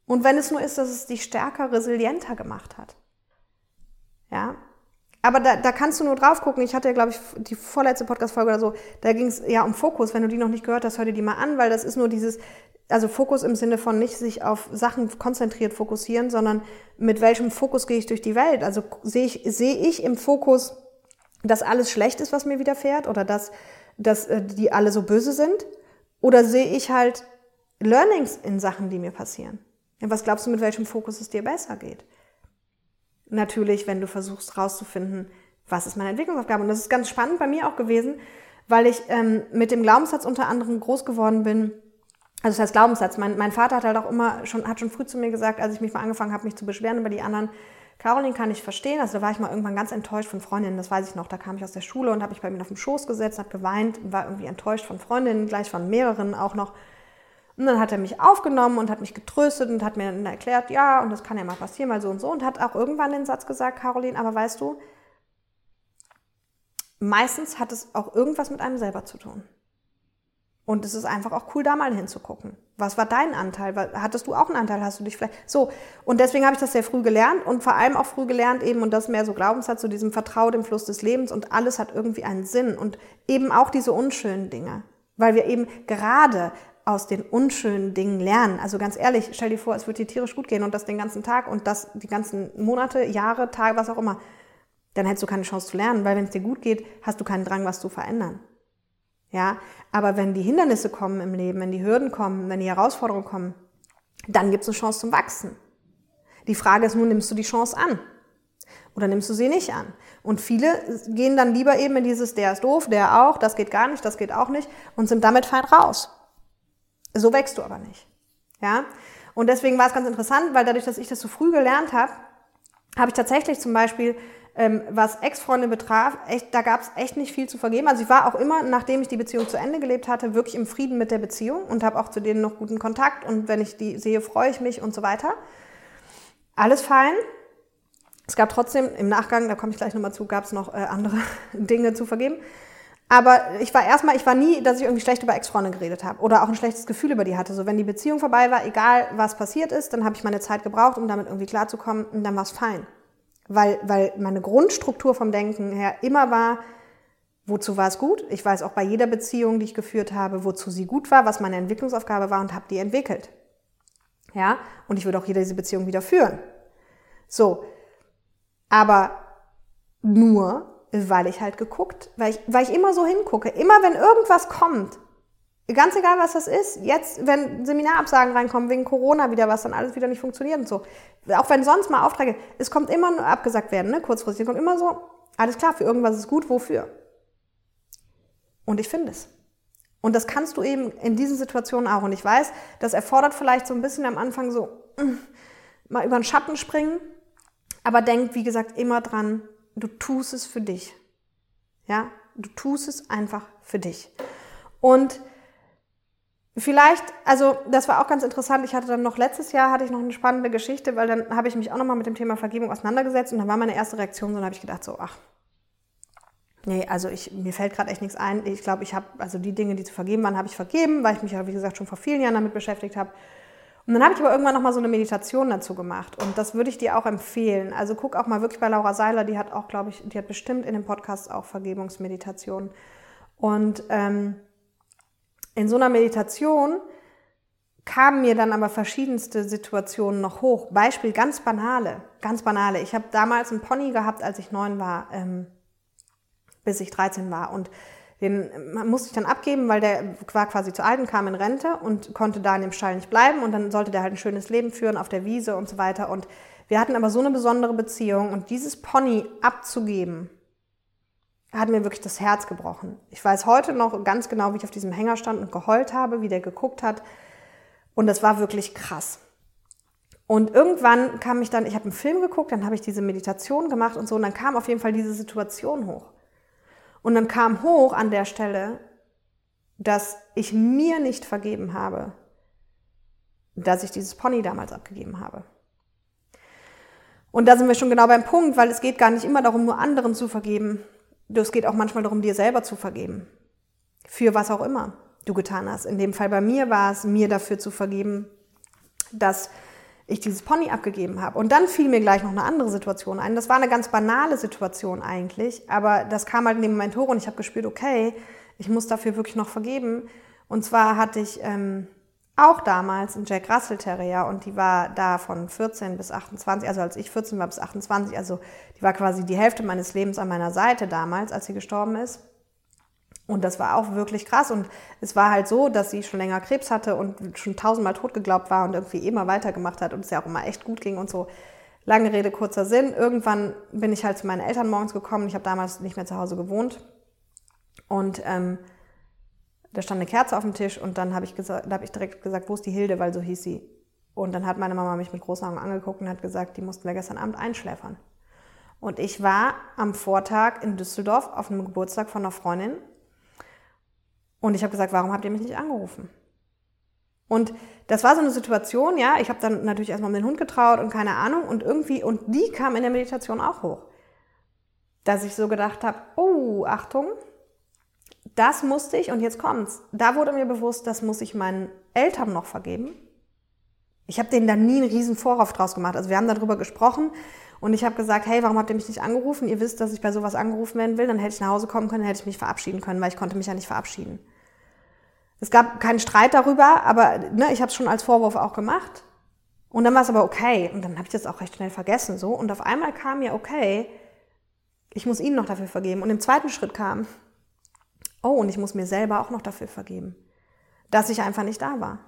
S1: Und wenn es nur ist, dass es dich stärker, resilienter gemacht hat. Ja. Aber da, da kannst du nur drauf gucken. Ich hatte ja, glaube ich, die vorletzte Podcast-Folge oder so, da ging es ja um Fokus. Wenn du die noch nicht gehört hast, hör dir die mal an, weil das ist nur dieses, also Fokus im Sinne von nicht sich auf Sachen konzentriert fokussieren, sondern mit welchem Fokus gehe ich durch die Welt? Also sehe ich, sehe ich im Fokus, dass alles schlecht ist, was mir widerfährt oder dass, dass äh, die alle so böse sind? Oder sehe ich halt Learnings in Sachen, die mir passieren? Was glaubst du, mit welchem Fokus es dir besser geht? Natürlich, wenn du versuchst rauszufinden, was ist meine Entwicklungsaufgabe. Und das ist ganz spannend bei mir auch gewesen, weil ich ähm, mit dem Glaubenssatz unter anderem groß geworden bin, also das heißt Glaubenssatz. Mein, mein Vater hat halt auch immer schon, hat schon früh zu mir gesagt, als ich mich mal angefangen habe, mich zu beschweren über die anderen, Caroline kann ich verstehen. Also da war ich mal irgendwann ganz enttäuscht von Freundinnen, das weiß ich noch. Da kam ich aus der Schule und habe mich bei mir auf den Schoß gesetzt, habe geweint, war irgendwie enttäuscht von Freundinnen, gleich von mehreren auch noch. Und dann hat er mich aufgenommen und hat mich getröstet und hat mir dann erklärt, ja, und das kann ja mal passieren, mal so und so. Und hat auch irgendwann den Satz gesagt, Caroline, aber weißt du, meistens hat es auch irgendwas mit einem selber zu tun. Und es ist einfach auch cool, da mal hinzugucken. Was war dein Anteil? Hattest du auch einen Anteil? Hast du dich vielleicht so? Und deswegen habe ich das sehr früh gelernt und vor allem auch früh gelernt eben und das mehr so Glaubenssatz zu diesem Vertrau dem Fluss des Lebens und alles hat irgendwie einen Sinn und eben auch diese unschönen Dinge, weil wir eben gerade aus den unschönen Dingen lernen. Also ganz ehrlich, stell dir vor, es wird dir tierisch gut gehen und das den ganzen Tag und das die ganzen Monate, Jahre, Tage, was auch immer. Dann hättest du keine Chance zu lernen, weil wenn es dir gut geht, hast du keinen Drang, was zu verändern. Ja, aber wenn die Hindernisse kommen im Leben, wenn die Hürden kommen, wenn die Herausforderungen kommen, dann gibt es eine Chance zum Wachsen. Die Frage ist nun, nimmst du die Chance an? Oder nimmst du sie nicht an? Und viele gehen dann lieber eben in dieses, der ist doof, der auch, das geht gar nicht, das geht auch nicht und sind damit fein raus. So wächst du aber nicht. Ja? Und deswegen war es ganz interessant, weil dadurch, dass ich das so früh gelernt habe, habe ich tatsächlich zum Beispiel ähm, was Ex-Freunde betraf, echt, da gab es echt nicht viel zu vergeben. Also ich war auch immer, nachdem ich die Beziehung zu Ende gelebt hatte, wirklich im Frieden mit der Beziehung und habe auch zu denen noch guten Kontakt und wenn ich die sehe, freue ich mich und so weiter. Alles fein. Es gab trotzdem im Nachgang, da komme ich gleich nochmal zu, gab es noch äh, andere *laughs* Dinge zu vergeben. Aber ich war erstmal, ich war nie, dass ich irgendwie schlecht über Ex-Freunde geredet habe oder auch ein schlechtes Gefühl über die hatte. So, wenn die Beziehung vorbei war, egal was passiert ist, dann habe ich meine Zeit gebraucht, um damit irgendwie klarzukommen und dann war es fein. Weil, weil meine Grundstruktur vom Denken her immer war, wozu war es gut? Ich weiß auch bei jeder Beziehung, die ich geführt habe, wozu sie gut war, was meine Entwicklungsaufgabe war und habe die entwickelt. Ja, und ich würde auch jede diese Beziehung wieder führen. So, aber nur, weil ich halt geguckt, weil ich, weil ich immer so hingucke. Immer wenn irgendwas kommt, Ganz egal, was das ist. Jetzt, wenn Seminarabsagen reinkommen, wegen Corona wieder, was dann alles wieder nicht funktioniert und so. Auch wenn sonst mal Aufträge, es kommt immer nur abgesagt werden, ne, kurzfristig. Es kommt immer so, alles klar, für irgendwas ist gut, wofür? Und ich finde es. Und das kannst du eben in diesen Situationen auch. Und ich weiß, das erfordert vielleicht so ein bisschen am Anfang so, mm, mal über den Schatten springen. Aber denk, wie gesagt, immer dran, du tust es für dich. Ja, du tust es einfach für dich. Und Vielleicht, also das war auch ganz interessant. Ich hatte dann noch letztes Jahr hatte ich noch eine spannende Geschichte, weil dann habe ich mich auch nochmal mit dem Thema Vergebung auseinandergesetzt und dann war meine erste Reaktion so, dann habe ich gedacht so, ach, nee, also ich, mir fällt gerade echt nichts ein. Ich glaube, ich habe, also die Dinge, die zu vergeben waren, habe ich vergeben, weil ich mich ja, wie gesagt, schon vor vielen Jahren damit beschäftigt habe. Und dann habe ich aber irgendwann nochmal so eine Meditation dazu gemacht und das würde ich dir auch empfehlen. Also guck auch mal wirklich bei Laura Seiler, die hat auch, glaube ich, die hat bestimmt in dem Podcast auch Vergebungsmeditation. Und ähm, in so einer Meditation kamen mir dann aber verschiedenste Situationen noch hoch. Beispiel ganz banale, ganz banale. Ich habe damals einen Pony gehabt, als ich neun war, ähm, bis ich 13 war. Und den musste ich dann abgeben, weil der war quasi zu alt und kam in Rente und konnte da in dem Stall nicht bleiben. Und dann sollte der halt ein schönes Leben führen auf der Wiese und so weiter. Und wir hatten aber so eine besondere Beziehung. Und dieses Pony abzugeben, hat mir wirklich das Herz gebrochen. Ich weiß heute noch ganz genau, wie ich auf diesem Hänger stand und geheult habe, wie der geguckt hat. Und das war wirklich krass. Und irgendwann kam ich dann, ich habe einen Film geguckt, dann habe ich diese Meditation gemacht und so, und dann kam auf jeden Fall diese Situation hoch. Und dann kam hoch an der Stelle, dass ich mir nicht vergeben habe, dass ich dieses Pony damals abgegeben habe. Und da sind wir schon genau beim Punkt, weil es geht gar nicht immer darum, nur anderen zu vergeben. Es geht auch manchmal darum, dir selber zu vergeben. Für was auch immer du getan hast. In dem Fall bei mir war es, mir dafür zu vergeben, dass ich dieses Pony abgegeben habe. Und dann fiel mir gleich noch eine andere Situation ein. Das war eine ganz banale Situation eigentlich, aber das kam halt in dem Moment hoch und ich habe gespürt, okay, ich muss dafür wirklich noch vergeben. Und zwar hatte ich ähm, auch damals einen Jack Russell Terrier und die war da von 14 bis 28, also als ich 14 war bis 28, also die war quasi die Hälfte meines Lebens an meiner Seite damals, als sie gestorben ist. Und das war auch wirklich krass. Und es war halt so, dass sie schon länger Krebs hatte und schon tausendmal tot geglaubt war und irgendwie immer weitergemacht hat und es ja auch immer echt gut ging und so. Lange Rede, kurzer Sinn. Irgendwann bin ich halt zu meinen Eltern morgens gekommen. Ich habe damals nicht mehr zu Hause gewohnt. Und ähm, da stand eine Kerze auf dem Tisch und dann habe ich, hab ich direkt gesagt, wo ist die Hilde, weil so hieß sie. Und dann hat meine Mama mich mit großen Augen angeguckt und hat gesagt, die mussten wir gestern Abend einschläfern. Und ich war am Vortag in Düsseldorf auf einem Geburtstag von einer Freundin und ich habe gesagt, warum habt ihr mich nicht angerufen? Und das war so eine Situation, ja, ich habe dann natürlich erstmal um den Hund getraut und keine Ahnung und irgendwie, und die kam in der Meditation auch hoch. Dass ich so gedacht habe, oh, Achtung, das musste ich und jetzt kommt's. Da wurde mir bewusst, das muss ich meinen Eltern noch vergeben. Ich habe denen da nie einen riesen Vorwurf draus gemacht. Also wir haben darüber gesprochen und ich habe gesagt, hey, warum habt ihr mich nicht angerufen? Ihr wisst, dass ich bei sowas angerufen werden will. Dann hätte ich nach Hause kommen können, hätte ich mich verabschieden können, weil ich konnte mich ja nicht verabschieden. Es gab keinen Streit darüber, aber ne, ich habe es schon als Vorwurf auch gemacht. Und dann war es aber okay. Und dann habe ich das auch recht schnell vergessen. so. Und auf einmal kam mir, okay, ich muss ihnen noch dafür vergeben. Und im zweiten Schritt kam, oh, und ich muss mir selber auch noch dafür vergeben, dass ich einfach nicht da war.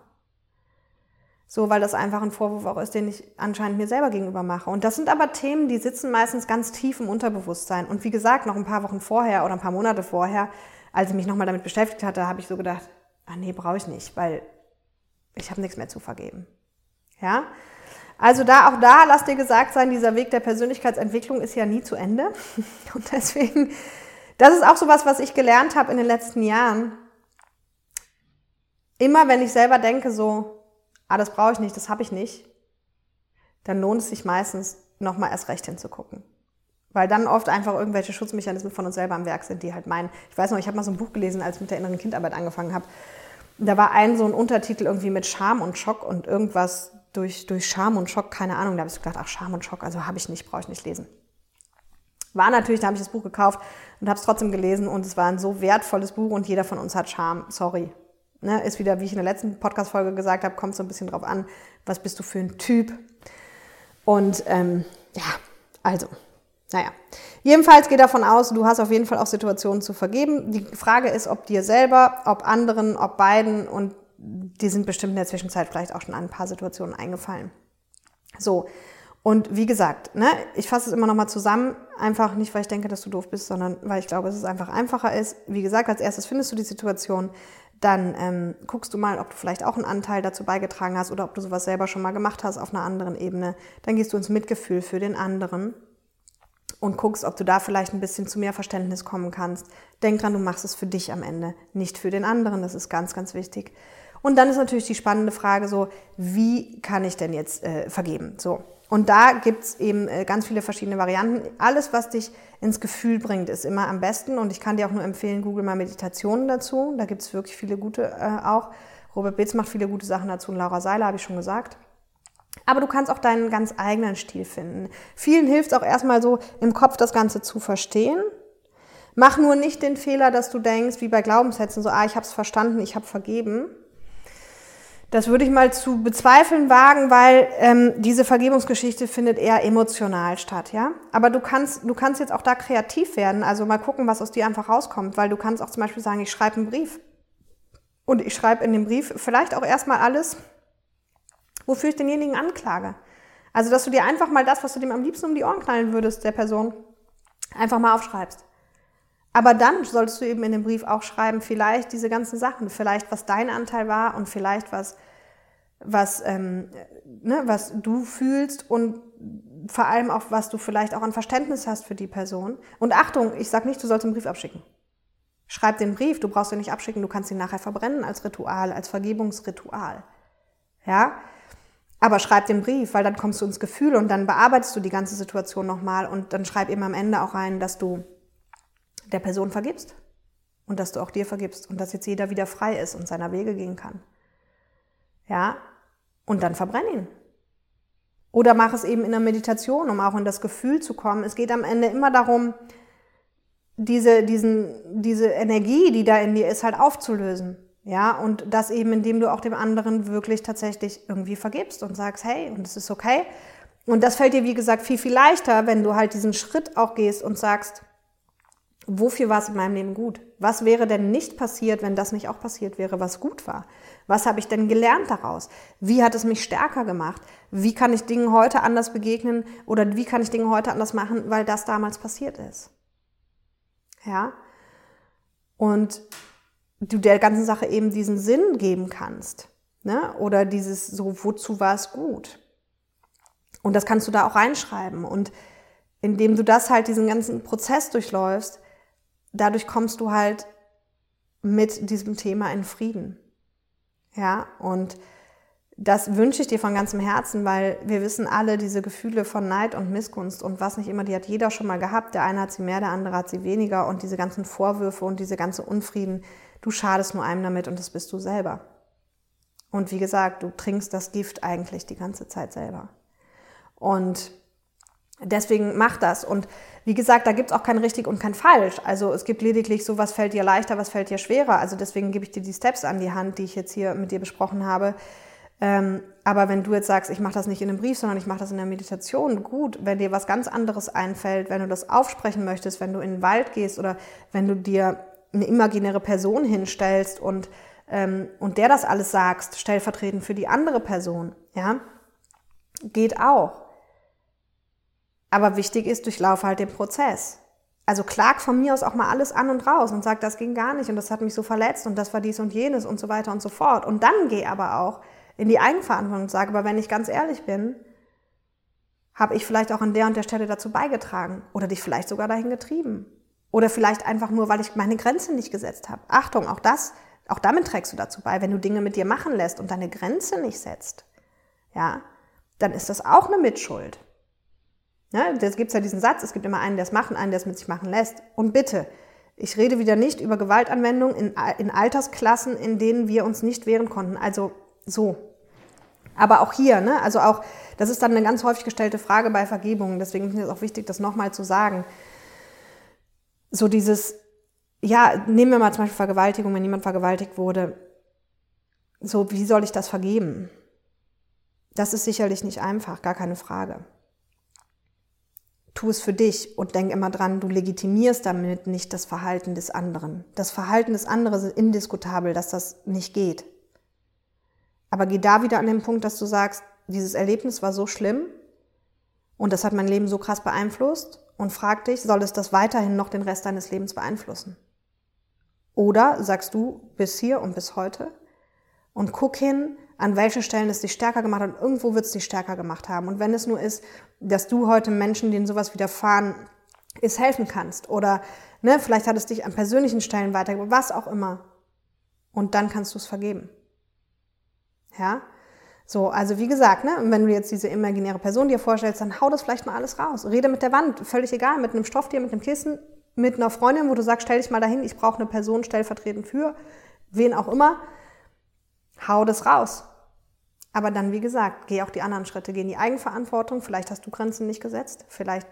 S1: So, weil das einfach ein Vorwurf auch ist, den ich anscheinend mir selber gegenüber mache. Und das sind aber Themen, die sitzen meistens ganz tief im Unterbewusstsein. Und wie gesagt, noch ein paar Wochen vorher oder ein paar Monate vorher, als ich mich nochmal damit beschäftigt hatte, habe ich so gedacht, ah nee, brauche ich nicht, weil ich habe nichts mehr zu vergeben. Ja? Also da, auch da, lass dir gesagt sein, dieser Weg der Persönlichkeitsentwicklung ist ja nie zu Ende. *laughs* Und deswegen, das ist auch so was, was ich gelernt habe in den letzten Jahren. Immer wenn ich selber denke so, ah, das brauche ich nicht, das habe ich nicht, dann lohnt es sich meistens, nochmal erst recht hinzugucken. Weil dann oft einfach irgendwelche Schutzmechanismen von uns selber am Werk sind, die halt meinen. Ich weiß noch, ich habe mal so ein Buch gelesen, als ich mit der inneren Kindarbeit angefangen habe. Da war ein so ein Untertitel irgendwie mit Scham und Schock und irgendwas durch, durch Scham und Schock, keine Ahnung. Da habe ich gedacht, ach, Scham und Schock, also habe ich nicht, brauche ich nicht lesen. War natürlich, da habe ich das Buch gekauft und habe es trotzdem gelesen und es war ein so wertvolles Buch und jeder von uns hat Scham, sorry. Ne, ist wieder, wie ich in der letzten Podcast-Folge gesagt habe, kommt so ein bisschen drauf an, was bist du für ein Typ. Und ähm, ja, also, naja, jedenfalls geht davon aus, du hast auf jeden Fall auch Situationen zu vergeben. Die Frage ist, ob dir selber, ob anderen, ob beiden und die sind bestimmt in der Zwischenzeit vielleicht auch schon an ein paar Situationen eingefallen. So, und wie gesagt, ne, ich fasse es immer nochmal zusammen, einfach nicht, weil ich denke, dass du doof bist, sondern weil ich glaube, dass es einfach einfacher ist. Wie gesagt, als erstes findest du die Situation, dann ähm, guckst du mal, ob du vielleicht auch einen Anteil dazu beigetragen hast oder ob du sowas selber schon mal gemacht hast auf einer anderen Ebene. Dann gehst du ins Mitgefühl für den anderen und guckst, ob du da vielleicht ein bisschen zu mehr Verständnis kommen kannst. Denk dran, du machst es für dich am Ende, nicht für den anderen. Das ist ganz, ganz wichtig. Und dann ist natürlich die spannende Frage so, wie kann ich denn jetzt äh, vergeben? So. Und da gibt's eben äh, ganz viele verschiedene Varianten. Alles, was dich ins Gefühl bringt, ist immer am besten. Und ich kann dir auch nur empfehlen, google mal Meditationen dazu. Da gibt's wirklich viele gute äh, auch. Robert Betz macht viele gute Sachen dazu und Laura Seiler habe ich schon gesagt. Aber du kannst auch deinen ganz eigenen Stil finden. Vielen hilft es auch erstmal so, im Kopf das Ganze zu verstehen. Mach nur nicht den Fehler, dass du denkst, wie bei Glaubenssätzen, so, ah, ich habe es verstanden, ich habe vergeben. Das würde ich mal zu bezweifeln wagen, weil ähm, diese Vergebungsgeschichte findet eher emotional statt, ja. Aber du kannst, du kannst jetzt auch da kreativ werden, also mal gucken, was aus dir einfach rauskommt, weil du kannst auch zum Beispiel sagen, ich schreibe einen Brief und ich schreibe in dem Brief vielleicht auch erstmal alles, wofür ich denjenigen anklage. Also, dass du dir einfach mal das, was du dem am liebsten um die Ohren knallen würdest, der Person, einfach mal aufschreibst. Aber dann solltest du eben in dem Brief auch schreiben, vielleicht diese ganzen Sachen, vielleicht was dein Anteil war und vielleicht was, was, ähm, ne, was du fühlst und vor allem auch, was du vielleicht auch an Verständnis hast für die Person. Und Achtung, ich sage nicht, du sollst den Brief abschicken. Schreib den Brief, du brauchst ihn nicht abschicken, du kannst ihn nachher verbrennen als Ritual, als Vergebungsritual. Ja, Aber schreib den Brief, weil dann kommst du ins Gefühl und dann bearbeitest du die ganze Situation nochmal und dann schreib eben am Ende auch rein, dass du der Person vergibst und dass du auch dir vergibst und dass jetzt jeder wieder frei ist und seiner Wege gehen kann. Ja, und dann verbrenn ihn. Oder mach es eben in der Meditation, um auch in das Gefühl zu kommen. Es geht am Ende immer darum, diese, diesen, diese Energie, die da in dir ist, halt aufzulösen. Ja, und das eben, indem du auch dem anderen wirklich tatsächlich irgendwie vergibst und sagst, hey, und es ist okay. Und das fällt dir, wie gesagt, viel, viel leichter, wenn du halt diesen Schritt auch gehst und sagst, wofür war es in meinem Leben gut? Was wäre denn nicht passiert, wenn das nicht auch passiert wäre, was gut war? Was habe ich denn gelernt daraus? Wie hat es mich stärker gemacht? Wie kann ich Dingen heute anders begegnen oder wie kann ich Dinge heute anders machen, weil das damals passiert ist? Ja? Und du der ganzen Sache eben diesen Sinn geben kannst. Ne? Oder dieses so, wozu war es gut? Und das kannst du da auch reinschreiben. Und indem du das halt, diesen ganzen Prozess durchläufst, dadurch kommst du halt mit diesem Thema in Frieden. Ja, und das wünsche ich dir von ganzem Herzen, weil wir wissen alle, diese Gefühle von Neid und Missgunst und was nicht immer, die hat jeder schon mal gehabt. Der eine hat sie mehr, der andere hat sie weniger und diese ganzen Vorwürfe und diese ganze Unfrieden, Du schadest nur einem damit und das bist du selber. Und wie gesagt, du trinkst das Gift eigentlich die ganze Zeit selber. Und deswegen mach das. Und wie gesagt, da gibt es auch kein richtig und kein falsch. Also es gibt lediglich so, was fällt dir leichter, was fällt dir schwerer. Also deswegen gebe ich dir die Steps an die Hand, die ich jetzt hier mit dir besprochen habe. Ähm, aber wenn du jetzt sagst, ich mache das nicht in einem Brief, sondern ich mache das in der Meditation, gut, wenn dir was ganz anderes einfällt, wenn du das aufsprechen möchtest, wenn du in den Wald gehst oder wenn du dir eine imaginäre Person hinstellst und, ähm, und der das alles sagst, stellvertretend für die andere Person, ja, geht auch. Aber wichtig ist, durchlaufe halt den Prozess. Also klag von mir aus auch mal alles an und raus und sag, das ging gar nicht und das hat mich so verletzt und das war dies und jenes und so weiter und so fort. Und dann geh aber auch in die Eigenverantwortung und sage, aber wenn ich ganz ehrlich bin, habe ich vielleicht auch an der und der Stelle dazu beigetragen oder dich vielleicht sogar dahin getrieben. Oder vielleicht einfach nur, weil ich meine Grenze nicht gesetzt habe. Achtung, auch das, auch damit trägst du dazu bei, wenn du Dinge mit dir machen lässt und deine Grenze nicht setzt, ja, dann ist das auch eine Mitschuld. Ja, da gibt es ja diesen Satz, es gibt immer einen, der es machen, einen, der es mit sich machen lässt. Und bitte, ich rede wieder nicht über Gewaltanwendung in, in Altersklassen, in denen wir uns nicht wehren konnten. Also so. Aber auch hier, ne, also auch, das ist dann eine ganz häufig gestellte Frage bei Vergebungen. Deswegen ist es auch wichtig, das nochmal zu sagen so dieses, ja, nehmen wir mal zum Beispiel Vergewaltigung, wenn jemand vergewaltigt wurde. So, wie soll ich das vergeben? Das ist sicherlich nicht einfach, gar keine Frage. Tu es für dich und denk immer dran, du legitimierst damit nicht das Verhalten des anderen. Das Verhalten des anderen ist indiskutabel, dass das nicht geht. Aber geh da wieder an den Punkt, dass du sagst, dieses Erlebnis war so schlimm und das hat mein Leben so krass beeinflusst und frag dich, soll es das weiterhin noch den Rest deines Lebens beeinflussen? Oder sagst du bis hier und bis heute und guck hin, an welchen Stellen es dich stärker gemacht hat und irgendwo wird es dich stärker gemacht haben. Und wenn es nur ist, dass du heute Menschen, denen sowas widerfahren ist, helfen kannst oder ne, vielleicht hat es dich an persönlichen Stellen weitergebracht, was auch immer. Und dann kannst du es vergeben. Ja? So, also wie gesagt, ne, wenn du jetzt diese imaginäre Person dir vorstellst, dann hau das vielleicht mal alles raus. Rede mit der Wand, völlig egal, mit einem Stofftier, mit einem Kissen, mit einer Freundin, wo du sagst, stell dich mal dahin, ich brauche eine Person stellvertretend für, wen auch immer. Hau das raus. Aber dann, wie gesagt, geh auch die anderen Schritte, geh in die Eigenverantwortung. Vielleicht hast du Grenzen nicht gesetzt, vielleicht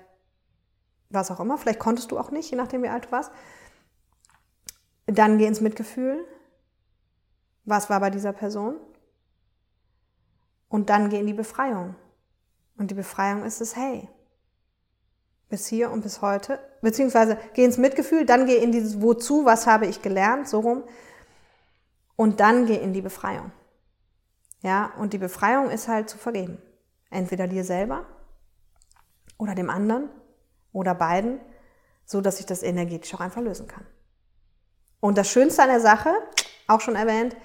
S1: was auch immer, vielleicht konntest du auch nicht, je nachdem wie alt du warst. Dann geh ins Mitgefühl. Was war bei dieser Person? Und dann geh in die Befreiung. Und die Befreiung ist es, hey, bis hier und bis heute, beziehungsweise geh ins Mitgefühl, dann geh in dieses Wozu, was habe ich gelernt, so rum. Und dann geh in die Befreiung. Ja, und die Befreiung ist halt zu vergeben. Entweder dir selber oder dem anderen oder beiden, so dass ich das energetisch auch einfach lösen kann. Und das Schönste an der Sache, auch schon erwähnt,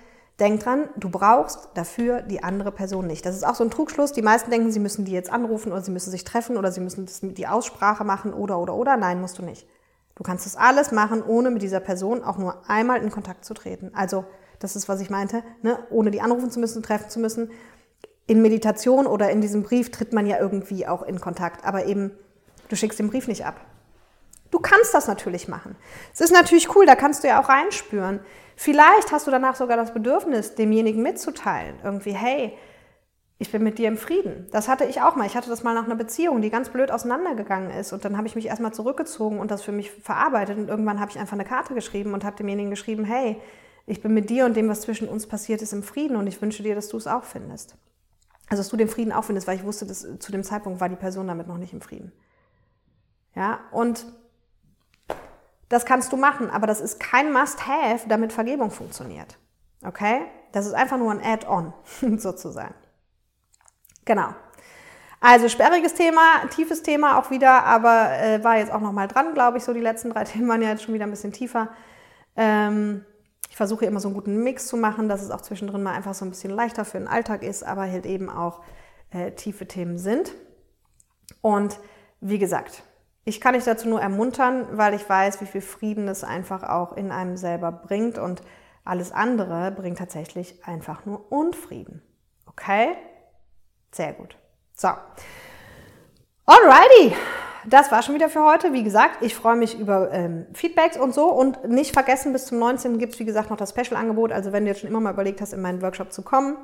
S1: Denk dran, du brauchst dafür die andere Person nicht. Das ist auch so ein Trugschluss. Die meisten denken, sie müssen die jetzt anrufen oder sie müssen sich treffen oder sie müssen die Aussprache machen oder oder oder. Nein, musst du nicht. Du kannst das alles machen, ohne mit dieser Person auch nur einmal in Kontakt zu treten. Also, das ist, was ich meinte, ne? ohne die anrufen zu müssen, treffen zu müssen. in Meditation oder in diesem Brief tritt man ja irgendwie auch in Kontakt, aber eben, du schickst den Brief nicht ab. Du kannst das natürlich machen. Es ist natürlich cool, da kannst du ja auch reinspüren. Vielleicht hast du danach sogar das Bedürfnis, demjenigen mitzuteilen. Irgendwie, hey, ich bin mit dir im Frieden. Das hatte ich auch mal. Ich hatte das mal nach einer Beziehung, die ganz blöd auseinandergegangen ist. Und dann habe ich mich erstmal zurückgezogen und das für mich verarbeitet. Und irgendwann habe ich einfach eine Karte geschrieben und habe demjenigen geschrieben, hey, ich bin mit dir und dem, was zwischen uns passiert ist, im Frieden und ich wünsche dir, dass du es auch findest. Also, dass du den Frieden auch findest, weil ich wusste, dass zu dem Zeitpunkt war die Person damit noch nicht im Frieden. Ja, und das kannst du machen, aber das ist kein Must-Have, damit Vergebung funktioniert. Okay? Das ist einfach nur ein Add-on, *laughs* sozusagen. Genau. Also sperriges Thema, tiefes Thema auch wieder, aber äh, war jetzt auch noch mal dran, glaube ich. So die letzten *laughs* drei Themen waren ja jetzt schon wieder ein bisschen tiefer. Ähm, ich versuche immer so einen guten Mix zu machen, dass es auch zwischendrin mal einfach so ein bisschen leichter für den Alltag ist, aber halt eben auch äh, tiefe Themen sind. Und wie gesagt, ich kann dich dazu nur ermuntern, weil ich weiß, wie viel Frieden es einfach auch in einem selber bringt und alles andere bringt tatsächlich einfach nur Unfrieden. Okay? Sehr gut. So. Alrighty. Das war schon wieder für heute. Wie gesagt, ich freue mich über ähm, Feedbacks und so. Und nicht vergessen, bis zum 19. gibt es, wie gesagt, noch das Special-Angebot. Also wenn du jetzt schon immer mal überlegt hast, in meinen Workshop zu kommen,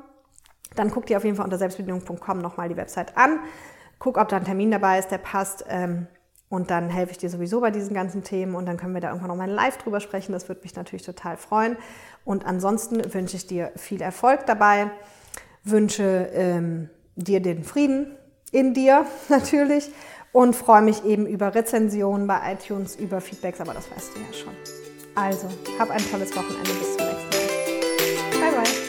S1: dann guck dir auf jeden Fall unter selbstbedienung.com nochmal die Website an. Guck, ob da ein Termin dabei ist, der passt. Ähm, und dann helfe ich dir sowieso bei diesen ganzen Themen und dann können wir da irgendwann nochmal live drüber sprechen. Das würde mich natürlich total freuen. Und ansonsten wünsche ich dir viel Erfolg dabei, wünsche ähm, dir den Frieden in dir *laughs* natürlich und freue mich eben über Rezensionen bei iTunes, über Feedbacks, aber das weißt du ja schon. Also, hab ein tolles Wochenende. Bis zum nächsten Mal. Bye, bye.